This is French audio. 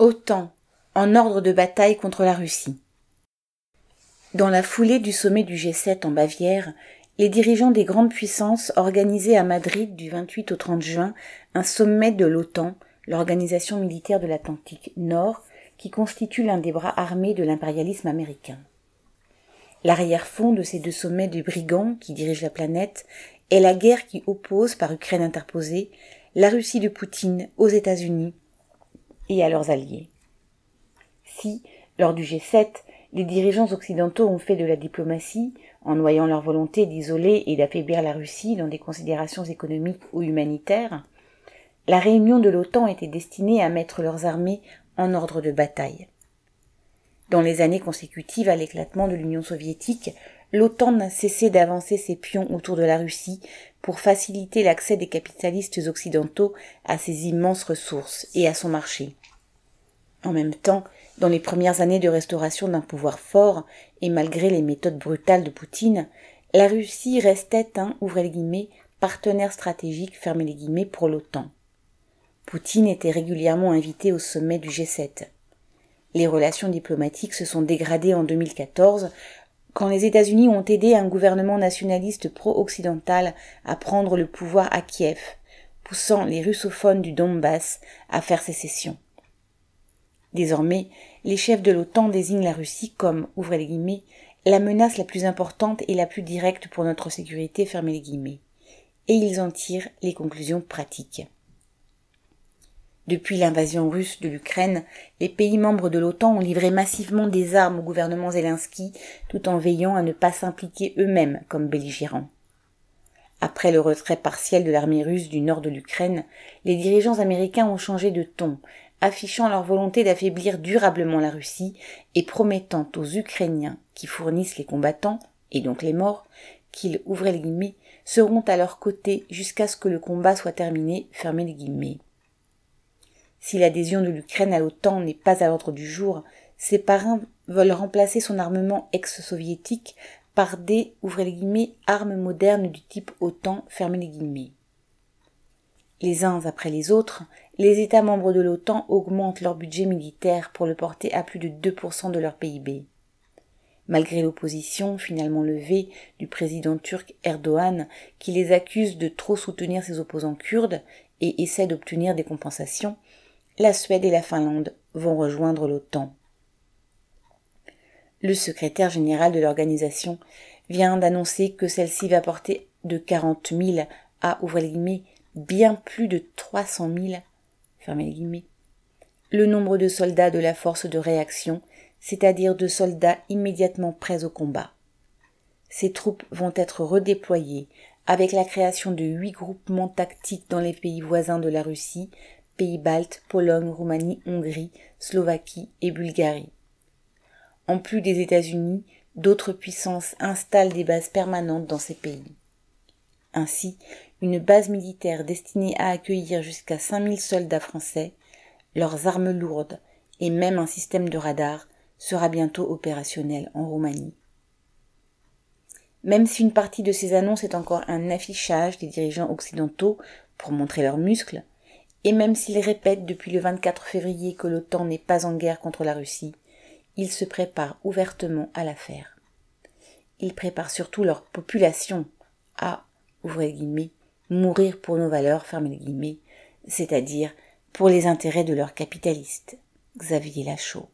OTAN en ordre de bataille contre la Russie. Dans la foulée du sommet du G7 en Bavière, les dirigeants des grandes puissances organisaient à Madrid du 28 au 30 juin un sommet de l'OTAN, l'organisation militaire de l'Atlantique Nord, qui constitue l'un des bras armés de l'impérialisme américain. L'arrière-fond de ces deux sommets de brigands qui dirigent la planète est la guerre qui oppose, par Ukraine interposée, la Russie de Poutine aux États-Unis et à leurs alliés. Si, lors du G7, les dirigeants occidentaux ont fait de la diplomatie, en noyant leur volonté d'isoler et d'affaiblir la Russie dans des considérations économiques ou humanitaires, la réunion de l'OTAN était destinée à mettre leurs armées en ordre de bataille. Dans les années consécutives à l'éclatement de l'Union soviétique, l'OTAN n'a cessé d'avancer ses pions autour de la Russie pour faciliter l'accès des capitalistes occidentaux à ses immenses ressources et à son marché. En même temps, dans les premières années de restauration d'un pouvoir fort, et malgré les méthodes brutales de Poutine, la Russie restait un, partenaire stratégique, fermez pour l'OTAN. Poutine était régulièrement invité au sommet du G7. Les relations diplomatiques se sont dégradées en 2014 quand les États-Unis ont aidé un gouvernement nationaliste pro-occidental à prendre le pouvoir à Kiev, poussant les russophones du Donbass à faire sécession. Désormais, les chefs de l'OTAN désignent la Russie comme, ouvrez les guillemets, la menace la plus importante et la plus directe pour notre sécurité, fermez les guillemets. Et ils en tirent les conclusions pratiques. Depuis l'invasion russe de l'Ukraine, les pays membres de l'OTAN ont livré massivement des armes au gouvernement Zelensky tout en veillant à ne pas s'impliquer eux-mêmes comme belligérants. Après le retrait partiel de l'armée russe du nord de l'Ukraine, les dirigeants américains ont changé de ton, affichant leur volonté d'affaiblir durablement la Russie et promettant aux Ukrainiens qui fournissent les combattants, et donc les morts, qu'ils, ouvrez les guillemets, seront à leur côté jusqu'à ce que le combat soit terminé, fermez les guillemets. Si l'adhésion de l'Ukraine à l'OTAN n'est pas à l'ordre du jour, ses parrains veulent remplacer son armement ex-soviétique par des, les guillemets, armes modernes du type OTAN, les guillemets. Les uns après les autres, les États membres de l'OTAN augmentent leur budget militaire pour le porter à plus de 2% de leur PIB. Malgré l'opposition finalement levée du président turc Erdogan, qui les accuse de trop soutenir ses opposants kurdes et essaie d'obtenir des compensations, la Suède et la Finlande vont rejoindre l'OTAN. Le secrétaire général de l'organisation vient d'annoncer que celle-ci va porter de 40 000 à, guillemets, bien plus de 300 000 le nombre de soldats de la force de réaction, c'est-à-dire de soldats immédiatement prêts au combat. Ces troupes vont être redéployées avec la création de huit groupements tactiques dans les pays voisins de la Russie, pays baltes, Pologne, Roumanie, Hongrie, Slovaquie et Bulgarie. En plus des États-Unis, d'autres puissances installent des bases permanentes dans ces pays. Ainsi, une base militaire destinée à accueillir jusqu'à 5000 soldats français, leurs armes lourdes et même un système de radar sera bientôt opérationnel en Roumanie. Même si une partie de ces annonces est encore un affichage des dirigeants occidentaux pour montrer leurs muscles, et même s'ils répètent depuis le 24 février que l'OTAN n'est pas en guerre contre la Russie, ils se préparent ouvertement à l'affaire. Ils préparent surtout leur population à, ouvrez guillemets, mourir pour nos valeurs, fermez c'est-à-dire pour les intérêts de leurs capitalistes. Xavier Lachaud.